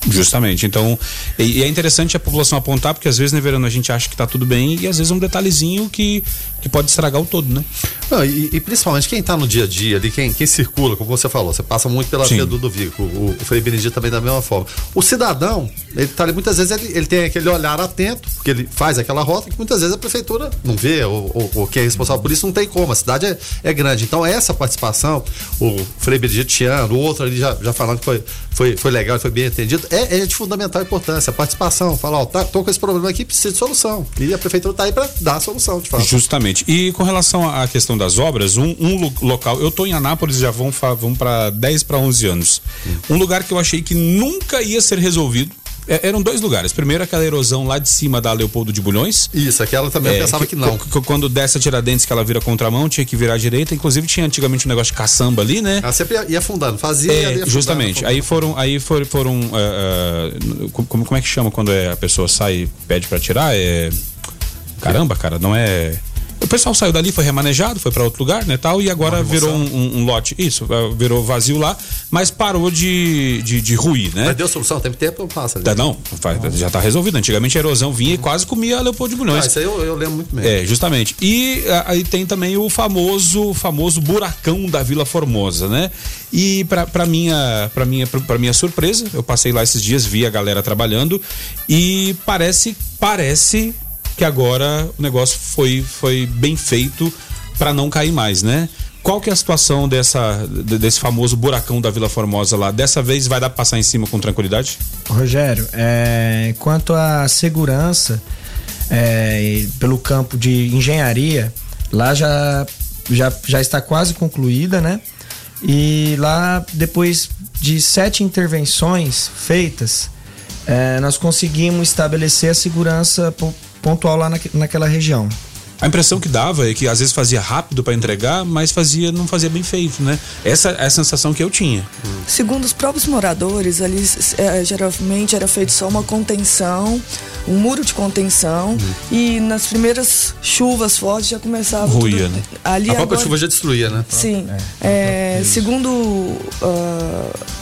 Justamente. Então, e, e, é interessante a população apontar, porque às vezes, né, Verano, a gente acha que tá tudo bem e às vezes é um detalhezinho que, que pode estragar o todo, né? Não, e, e, principalmente quem tá no dia a dia ali, quem, quem circula, como você falou, você passa muito pela Sim. do Vico, o, o Frei Benedito também da mesma forma. O cidadão, ele tá ali, muitas vezes ele, ele tem aquele olhar atento, porque ele faz aquela rota que muitas vezes a prefeitura não vê, ou, ou, ou quem é responsável por isso não tem como, a cidade é, é grande. Então, essa participação, o Frei Benedito Tiano, o outro ali já, já falando que foi, foi, foi legal, foi bem entendido, é, é de fundamental importância. A participação, falar, ó, tá, tô com esse problema aqui, precisa de solução. E a prefeitura tá aí para dar a solução, de fato. Justamente. E com relação à questão das obras, um, um local, eu tô em Anápolis já vão, vão para 10 para 11 anos. Hum. Um lugar que eu achei que nunca ia ser resolvido é, eram dois lugares. Primeiro, aquela erosão lá de cima da Leopoldo de Bulhões. Isso, aquela também é, eu pensava que, que não. Quando desce a Tiradentes, que ela vira contramão, tinha que virar à direita. Inclusive, tinha antigamente um negócio de caçamba ali, né? Ela sempre ia, ia afundando, fazia é, ia afundando, Justamente. Afundando. Aí foram. Aí foram. foram uh, uh, como, como é que chama quando é, a pessoa sai e pede para tirar? É. Caramba, cara, não é. O pessoal saiu dali, foi remanejado, foi para outro lugar, né, tal, e agora virou um, um, um, lote, isso, é, virou vazio lá, mas parou de, de, de ruir, né? Mas deu solução, teve tempo ou passa? Tá, não, já tá resolvido. Antigamente a erosão vinha e quase comia a Leopoldo de Bulhões. Ah, isso aí eu, eu lembro muito bem. É, justamente. E aí tem também o famoso, famoso buracão da Vila Formosa, né? E para minha, para minha, para minha surpresa, eu passei lá esses dias, vi a galera trabalhando e parece, parece que agora o negócio foi, foi bem feito para não cair mais, né? qual que é a situação dessa, desse famoso buracão da Vila Formosa lá? Dessa vez vai dar pra passar em cima com tranquilidade? Rogério, é, quanto à segurança é, pelo campo de engenharia, lá já, já, já está quase concluída, né? E lá, depois de sete intervenções feitas, é, nós conseguimos estabelecer a segurança pontual lá na, naquela região. A impressão que dava é que às vezes fazia rápido para entregar, mas fazia não fazia bem feito, né? Essa é a sensação que eu tinha. Segundo os próprios moradores, ali é, geralmente era feito só uma contenção, um muro de contenção hum. e nas primeiras chuvas fortes já começava ruía, tudo, né? Ali a própria agora, chuva já destruía, né? Sim. É, é, segundo uh,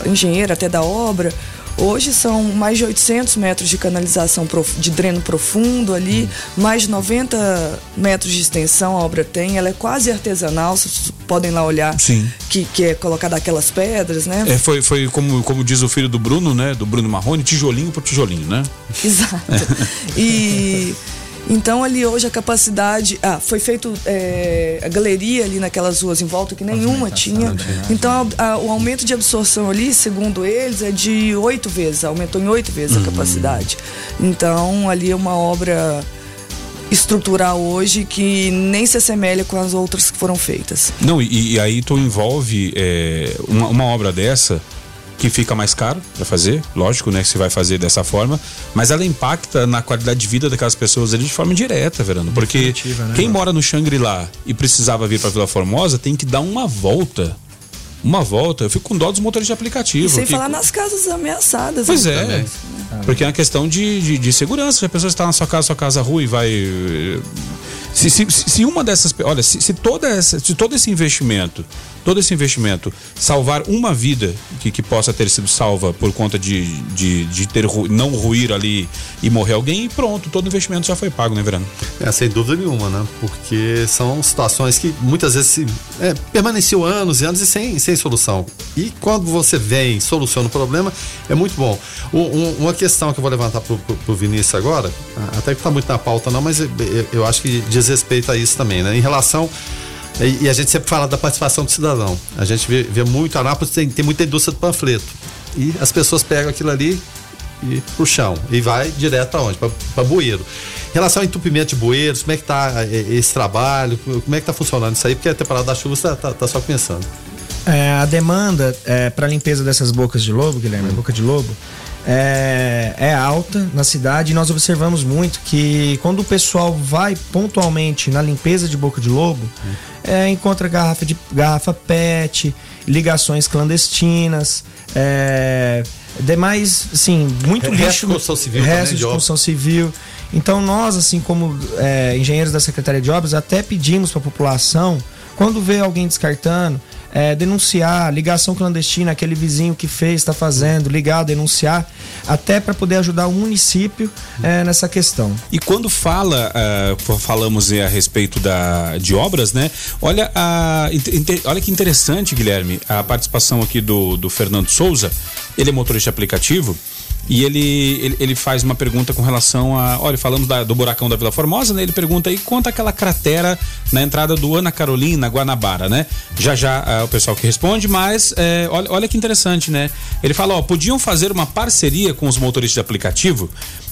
engenheiro até da obra, Hoje são mais de 800 metros de canalização de dreno profundo ali, mais de 90 metros de extensão a obra tem. Ela é quase artesanal, vocês podem lá olhar. Sim. Que, que é colocada aquelas pedras, né? É, foi, foi como, como diz o filho do Bruno, né? Do Bruno Marrone, tijolinho por tijolinho, né? Exato. e. Então ali hoje a capacidade. Ah, foi feito é, a galeria ali naquelas ruas em volta que nenhuma tinha. Então a, a, o aumento de absorção ali, segundo eles, é de oito vezes, aumentou em oito vezes uhum. a capacidade. Então ali é uma obra estrutural hoje que nem se assemelha com as outras que foram feitas. Não, e, e aí tu envolve é, uma, uma obra dessa que fica mais caro para fazer, lógico, né? Que se vai fazer dessa forma, mas ela impacta na qualidade de vida daquelas pessoas ali de forma direta, Verano. Porque né, quem mora no Xangri-Lá e precisava vir para Vila Formosa tem que dar uma volta uma volta. Eu fico com dó dos motores de aplicativo. E sem falar nas casas ameaçadas. Pois né? é. Também. Porque é uma questão de, de, de segurança. Se a pessoa está na sua casa, sua casa rua e vai. Se, se, se uma dessas. Olha, se, se, toda essa, se todo esse investimento todo esse investimento salvar uma vida que, que possa ter sido salva por conta de, de, de ter não ruir ali e morrer alguém e pronto, todo investimento já foi pago, né, Verano? É, sem dúvida nenhuma, né? Porque são situações que muitas vezes é, permaneciam anos e anos e sem, sem solução. E quando você vem, soluciona o problema, é muito bom. O, um, uma questão que eu vou levantar pro, pro, pro Vinícius agora, até que tá muito na pauta não, mas eu, eu acho que diz respeito a isso também, né? Em relação e, e, a gente sempre fala da participação do cidadão. A gente vê, vê muito, Anápolis tem, tem muita indústria do panfleto. E as pessoas pegam aquilo ali e pro chão. E vai direto aonde? Para bueiro. Em relação ao entupimento de bueiros, como é que tá é, esse trabalho? Como é que tá funcionando isso aí? Porque a temporada da chuva está tá, tá só começando. É, a demanda é, para limpeza dessas bocas de lobo, Guilherme, hum. boca de lobo, é, é, alta na cidade e nós observamos muito que quando o pessoal vai pontualmente na limpeza de boca de lobo, é, encontra garrafa de garrafa PET, ligações clandestinas, é, demais, assim, muito resto lixo. De construção civil resto de construção civil. Então nós, assim como é, engenheiros da Secretaria de Obras, até pedimos para a população, quando vê alguém descartando, é, denunciar, ligação clandestina, aquele vizinho que fez, está fazendo, ligar, denunciar, até para poder ajudar o município é, nessa questão. E quando fala, uh, falamos a respeito da, de obras, né? Olha, a, olha que interessante, Guilherme, a participação aqui do, do Fernando Souza, ele é motorista aplicativo. E ele, ele, ele, faz uma pergunta com relação a. Olha, falamos da, do buracão da Vila Formosa, né? Ele pergunta aí quanto aquela cratera na entrada do Ana Carolina, Guanabara, né? Já já é, o pessoal que responde, mas é, olha, olha que interessante, né? Ele fala, ó, podiam fazer uma parceria com os motoristas de aplicativo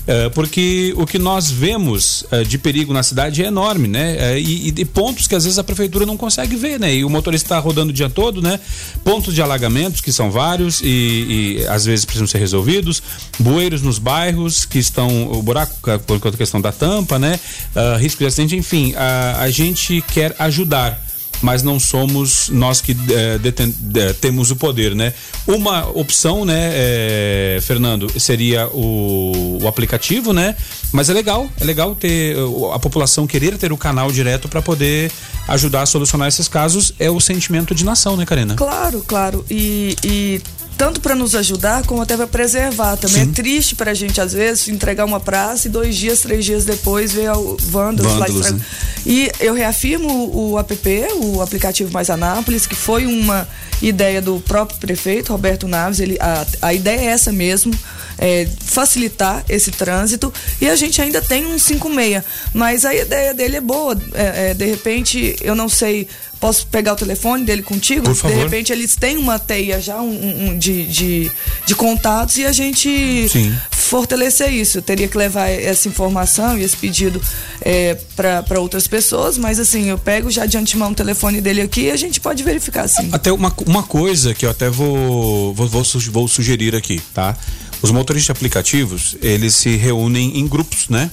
é, porque o que nós vemos é, de perigo na cidade é enorme, né? É, e, e, pontos que às vezes a prefeitura não consegue ver, né? E o motorista está rodando o dia todo, né? Pontos de alagamentos, que são vários e, e, às vezes precisam ser resolvidos, bueiros nos bairros que estão, o buraco por conta da questão da tampa, né? Uh, risco de acidente, enfim, a, a gente quer ajudar mas não somos nós que é, deten, é, temos o poder, né? Uma opção, né, é, Fernando, seria o, o, aplicativo, né? Mas é legal, é legal ter a população querer ter o canal direto para poder ajudar a solucionar esses casos. É o sentimento de nação, né, Karina? Claro, claro. E, e tanto para nos ajudar como até para preservar. Também Sim. é triste para a gente, às vezes, entregar uma praça e dois dias, três dias depois ver o vândalos, vândalos lá. Né? E eu reafirmo o, o app, o aplicativo Mais Anápolis, que foi uma ideia do próprio prefeito, Roberto Naves. Ele, a, a ideia é essa mesmo. É, facilitar esse trânsito e a gente ainda tem um 56, mas a ideia dele é boa. É, é, de repente, eu não sei posso pegar o telefone dele contigo? Por favor. De repente eles têm uma teia já um, um, de, de, de, contatos e a gente Sim. fortalecer isso. Eu teria que levar essa informação e esse pedido é, para outras pessoas, mas assim, eu pego já de antemão o telefone dele aqui e a gente pode verificar sim. Até uma, uma coisa que eu até vou, vou, vou, vou sugerir aqui, tá? Os motoristas de aplicativos, eles se reúnem em grupos, né?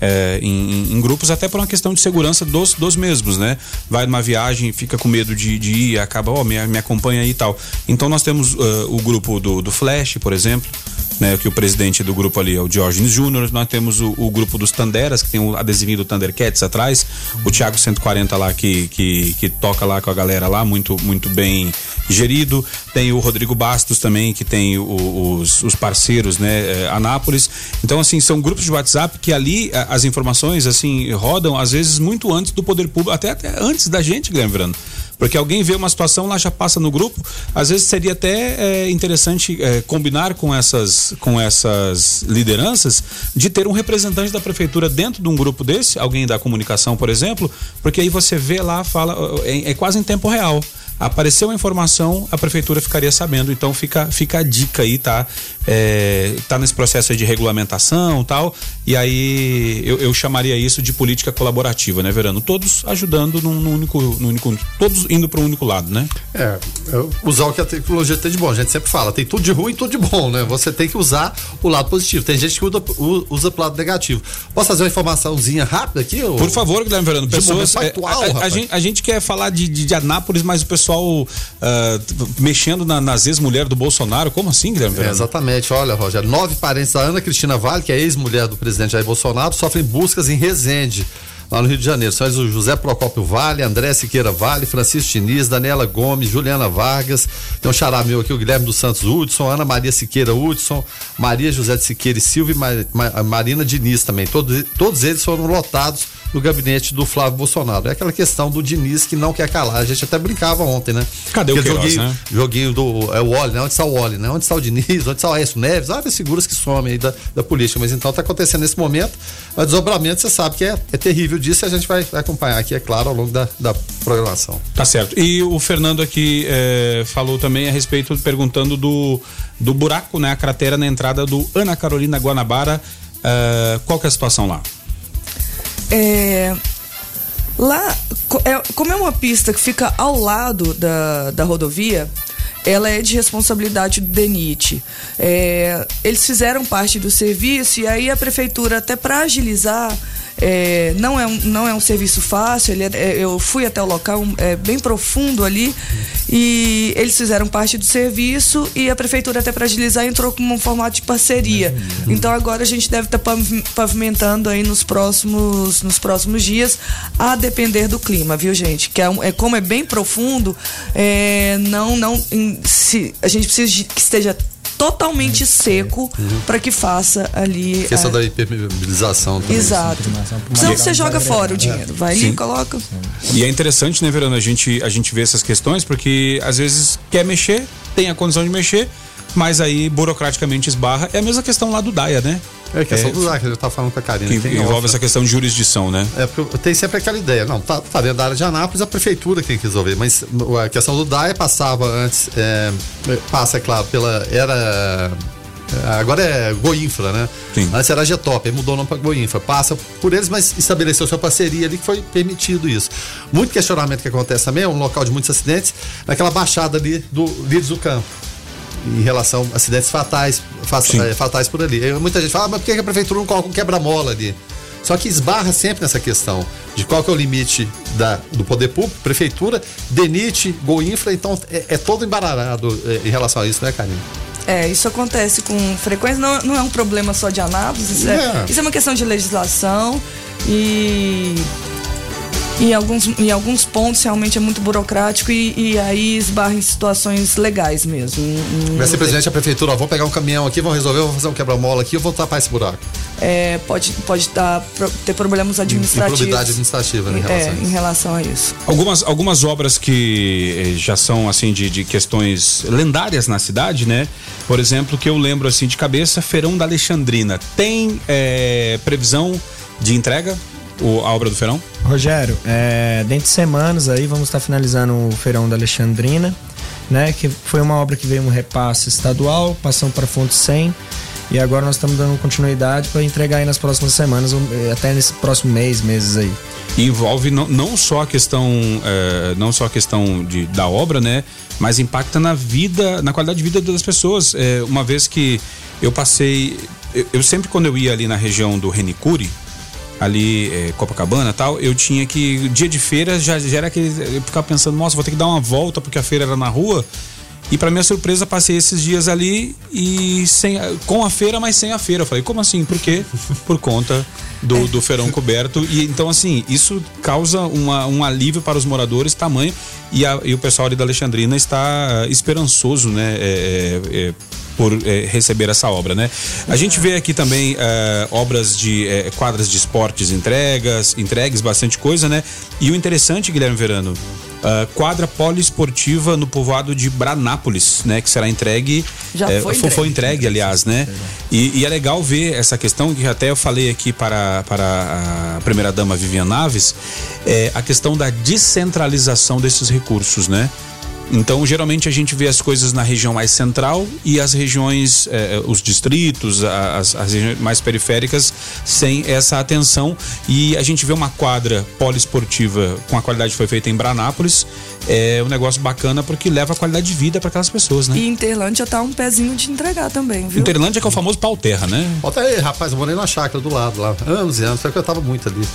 É, em, em, grupos, até por uma questão de segurança dos, dos mesmos, né? Vai numa viagem, fica com medo de, de ir, acaba, ó, oh, me, me acompanha aí e tal. Então nós temos uh, o grupo do, do Flash, por exemplo, né, que o presidente do grupo ali é o Diógenes Júnior, nós temos o, o, grupo dos Tanderas, que tem o adesivinho do Thundercats atrás, o Thiago 140 lá que, que, que toca lá com a galera lá, muito, muito bem gerido, tem o Rodrigo Bastos também, que tem o, os, os parceiros, né, eh, Anápolis, então assim, são grupos de WhatsApp que ali as informações, assim, rodam às vezes muito antes do poder público, até, até antes da gente, Guilherme Verano. Porque alguém vê uma situação lá, já passa no grupo. Às vezes seria até é, interessante é, combinar com essas, com essas lideranças de ter um representante da prefeitura dentro de um grupo desse, alguém da comunicação, por exemplo, porque aí você vê lá, fala, é, é quase em tempo real apareceu a informação, a prefeitura ficaria sabendo. Então fica, fica a dica aí, tá? É, tá nesse processo de regulamentação tal. E aí eu, eu, chamaria isso de política colaborativa, né, Verano? Todos ajudando num, num único, num único. Todos indo para um único lado, né? É, usar o que a tecnologia tem de bom. A gente sempre fala, tem tudo de ruim e tudo de bom, né? Você tem que usar o lado positivo. Tem gente que usa, usa pro lado negativo. Posso fazer uma informaçãozinha rápida aqui? Ou... Por favor, Guilherme Verano. Pessoas, é, atual, a, a, a, gente, a, gente, quer falar de, de, de Anápolis, mas o pessoal pessoal uh, mexendo na, nas ex-mulheres do Bolsonaro. Como assim, Guilherme? É, exatamente. Olha, Rogério, nove parentes da Ana Cristina Vale, que é ex-mulher do presidente Jair Bolsonaro, sofrem buscas em Resende lá no Rio de Janeiro. São o José Procópio Vale, André Siqueira Vale, Francisco Diniz, Daniela Gomes, Juliana Vargas, tem um xará meu aqui, o Guilherme dos Santos Hudson, Ana Maria Siqueira Hudson, Maria José de Siqueira e Silvia e Marina Diniz também. Todos, todos eles foram lotados no gabinete do Flávio Bolsonaro. É aquela questão do Diniz que não quer calar. A gente até brincava ontem, né? Cadê Porque o Queiroz, joguinho, né? joguinho do é o Wally, né? Onde está o Wally, né? Onde está o Diniz? Onde está o Aécio Neves? Várias figuras que somem aí da, da política. Mas então está acontecendo nesse momento. O desdobramento, você sabe que é, é terrível disso e a gente vai, vai, acompanhar aqui, é claro, ao longo da, da programação. Tá certo. E o Fernando aqui é, falou também a respeito, perguntando do, do buraco, né? A cratera na entrada do Ana Carolina Guanabara. Uh, qual que é a situação lá? É, Lá, é, como é uma pista que fica ao lado da, da rodovia, ela é de responsabilidade do DENIT. É, eles fizeram parte do serviço e aí a prefeitura, até para agilizar, é, não, é um, não é um serviço fácil, ele é, é, eu fui até o local, é bem profundo ali, e eles fizeram parte do serviço e a prefeitura, até para agilizar, entrou com um formato de parceria. Então agora a gente deve estar tá pavimentando aí nos próximos, nos próximos dias, a depender do clima, viu, gente? Que é, é como é bem profundo, é, não, não, se, a gente precisa que esteja totalmente seco uhum. para que faça ali. A questão a... da impermeabilização também. Exato. Senão você joga fora o dinheiro. Vai ali e coloca. E é interessante, né, Verano, a gente, a gente vê essas questões, porque às vezes quer mexer, tem a condição de mexer, mas aí burocraticamente esbarra. É a mesma questão lá do DAIA, né? É a questão é, do DAIA, que eu estava falando com a Karina. Que envolve essa questão de jurisdição, né? É, porque tem sempre aquela ideia. Não, tá, tá dentro da área de Anápolis, a prefeitura tem que resolver. Mas a questão do DAIA passava antes, é, passa, é claro, pela. Era Agora é Goinfra, né? Sim. Antes era Getop, aí mudou o nome para Goinfra. Passa por eles, mas estabeleceu sua parceria ali que foi permitido isso. Muito questionamento que acontece também, é um local de muitos acidentes, naquela baixada ali do Líderes do Campo em relação a acidentes fatais, eh, fatais por ali. Muita gente fala, ah, mas por que a prefeitura não coloca um quebra-mola ali? Só que esbarra sempre nessa questão de qual que é o limite da, do poder público, prefeitura, DENIT, GoInfra, então é, é todo embaralhado é, em relação a isso, né, Karine? É, isso acontece com frequência, não, não é um problema só de Anápolis, isso é, é. isso é uma questão de legislação e em alguns, em alguns pontos realmente é muito burocrático e, e aí esbarra em situações legais mesmo. Mas simplesmente a prefeitura, ó, vou pegar um caminhão aqui, vou resolver, vou fazer um quebra-mola aqui, eu vou tapar esse buraco. É, pode, pode dar, ter problemas administrativos. Improbidade administrativa né, em relação, é, a isso. em relação a isso. Algumas, algumas obras que eh, já são assim de, de questões lendárias na cidade, né? Por exemplo, que eu lembro assim de cabeça, Feirão da Alexandrina. Tem é, previsão de entrega o, a obra do feirão? Rogério, é, dentro de semanas aí vamos estar finalizando o feirão da Alexandrina, né? Que foi uma obra que veio um repasse estadual, passando para Fonte 100 e agora nós estamos dando continuidade para entregar aí nas próximas semanas, até nesse próximo mês, meses aí. envolve não, não só a questão, é, não só a questão de, da obra, né? Mas impacta na vida, na qualidade de vida das pessoas. É, uma vez que eu passei, eu, eu, sempre quando eu ia ali na região do Renicuri, ali é, Copacabana tal, eu tinha que dia de feira já, já era aquele, eu ficava pensando, nossa, vou ter que dar uma volta porque a feira era na rua. E para minha surpresa, passei esses dias ali e sem, com a feira, mas sem a feira. Eu falei, como assim? Por quê? Por conta do, do feirão coberto. E então, assim, isso causa uma, um alívio para os moradores, tamanho. E, a, e o pessoal ali da Alexandrina está esperançoso, né? É, é, é por é, receber essa obra, né? A gente vê aqui também é, obras de é, quadras de esportes entregas, entregues, bastante coisa, né? E o interessante, Guilherme Verano, uh, quadra poliesportiva no povoado de Branápolis, né? Que será entregue. Já é, foi, entregue. foi entregue, aliás, né? E, e, é legal ver essa questão que até eu falei aqui para, para a primeira dama Vivian Naves, é, a questão da descentralização desses recursos, né? Então, geralmente a gente vê as coisas na região mais central e as regiões, eh, os distritos, as, as, regiões mais periféricas, sem essa atenção. E a gente vê uma quadra poliesportiva com a qualidade que foi feita em Branápolis. É um negócio bacana porque leva qualidade de vida para aquelas pessoas, né? E Interlândia tá um pezinho de entregar também, viu? Interlândia que é o famoso pau terra, né? Bota aí, rapaz, eu morei na chácara do lado lá. Anos e anos, foi que eu tava muito ali.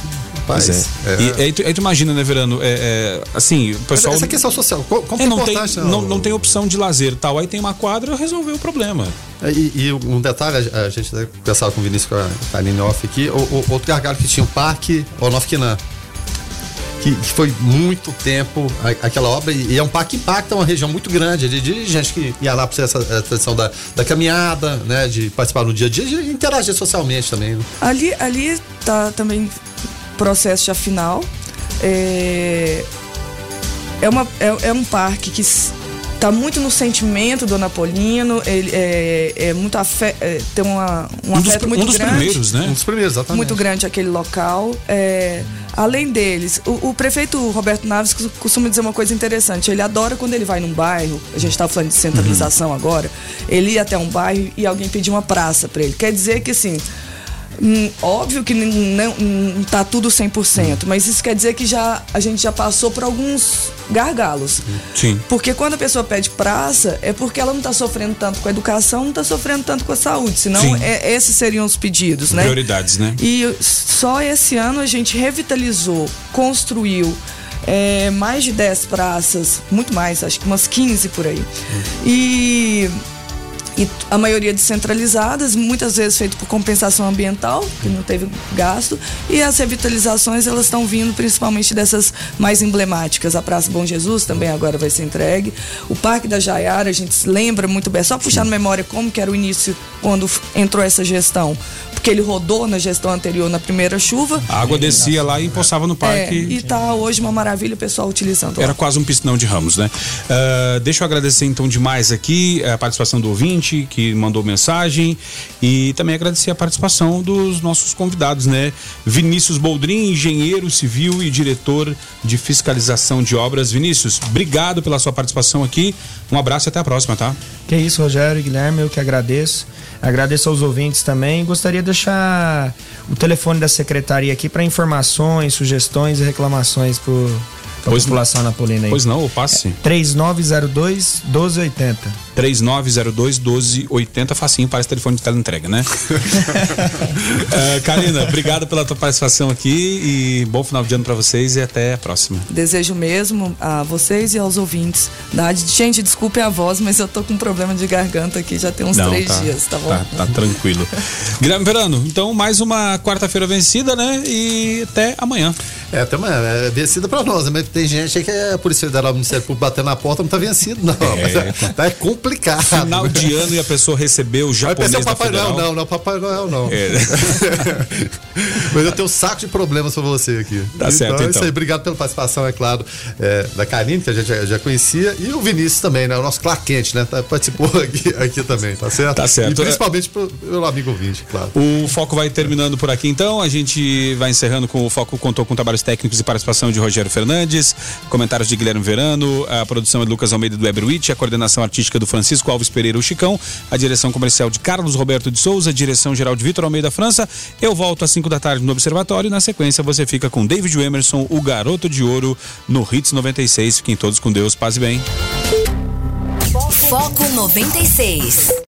Rapaz, é. é. E aí tu, aí tu, imagina, né, Verano? É, é, assim, o pessoal. Essa questão social, como é, não tem, não, não tem opção de lazer tal. Aí tem uma quadra, resolveu o problema. É, e, e, um detalhe, a gente conversava com o Vinícius com a Aline Off aqui, o, o, outro gargalo que tinha um parque, o Nofquinan. Que, que, foi muito tempo aquela obra e, é um parque que impacta uma região muito grande de, de gente que ia lá para essa, essa tradição da, da caminhada, né, de participar no dia a dia, de interagir socialmente também. Né? Ali, ali tá também processo já final. É, é, uma, é, é um parque que está muito no sentimento do Napolino, ele é, é muito afé, é, tem uma, um, um afeto dos, muito um dos grande. primeiros, né? Um dos primeiros, exatamente. Muito grande aquele local. É, além deles, o, o, prefeito Roberto Naves costuma dizer uma coisa interessante. Ele adora quando ele vai num bairro, a gente está falando de centralização uhum. agora, ele ia até um bairro e alguém pedir uma praça para ele. Quer dizer que assim Hum, óbvio que não, não tá tudo 100%, mas isso quer dizer que já a gente já passou por alguns gargalos. Sim. Porque quando a pessoa pede praça, é porque ela não está sofrendo tanto com a educação, não está sofrendo tanto com a saúde. Senão, é, esses seriam os pedidos, né? Prioridades, né? E só esse ano a gente revitalizou, construiu. É, mais de 10 praças, muito mais, acho que umas 15 por aí. Hum. E e a maioria descentralizadas, muitas vezes feito por compensação ambiental, que não teve gasto, e as revitalizações elas estão vindo principalmente dessas mais emblemáticas. A Praça Bom Jesus também agora vai ser entregue. O Parque da Jaiara, a gente lembra muito bem, só puxar na memória como que era o início quando entrou essa gestão porque ele rodou na gestão anterior na primeira chuva. A água descia lá e empoçava no parque. É, e tá hoje uma maravilha o pessoal utilizando. Era lá. quase um piscinão de ramos, né? Uh, deixa eu agradecer então demais aqui a participação do ouvinte que mandou mensagem e também agradecer a participação dos nossos convidados, né? Vinícius Boldrin, engenheiro civil e diretor de fiscalização de obras. Vinícius, obrigado pela sua participação aqui. Um abraço e até a próxima, tá? Que isso, Rogério e Guilherme, eu que agradeço. Agradeço aos ouvintes também. Gostaria de deixar o telefone da secretaria aqui para informações, sugestões e reclamações por a pois população não, napolina aí. Pois não, o passe. É, 3902 1280. 3902 1280, facinho para esse telefone de teleentrega, né? uh, Karina, obrigado pela tua participação aqui e bom final de ano para vocês e até a próxima. Desejo mesmo a vocês e aos ouvintes. Da, gente, desculpe a voz, mas eu tô com um problema de garganta aqui já tem uns não, três tá, dias, tá bom? Tá, tá tranquilo. Guilherme Verano, então mais uma quarta-feira vencida, né? E até amanhã. É, tem uma, é vencida pra nós, né? mas tem gente que é a Polícia Federal, Ministério Público batendo na porta, não tá vencido, não. É, é, é complicado. Final de ano e a pessoa recebeu o japonês Vai o Papai Noel, não, não, Papai Noel não. É. mas eu tenho um saco de problemas pra você aqui. Tá então, certo, então. É isso então. aí, obrigado pela participação, é claro, é, da Karine, que a gente já, já, conhecia, e o Vinícius também, né? O nosso Clark Kent, né? Tá, participou aqui, aqui também, tá certo? Tá certo. E principalmente pro meu amigo ouvinte, claro. O Foco vai terminando por aqui então, a gente vai encerrando com o Foco contou com trabalhos técnicos e participação de Rogério Fernandes, comentários de Guilherme Verano, a produção é de Lucas Almeida do Eberwitch, a coordenação artística do Francisco Alves Pereira o Chicão, a direção comercial de Carlos Roberto de Souza, direção geral de Vitor Almeida França. Eu volto às 5 da tarde no Observatório e na sequência você fica com David Emerson, o garoto de ouro, no Hits 96. Fiquem todos com Deus, paz e bem. Foco 96.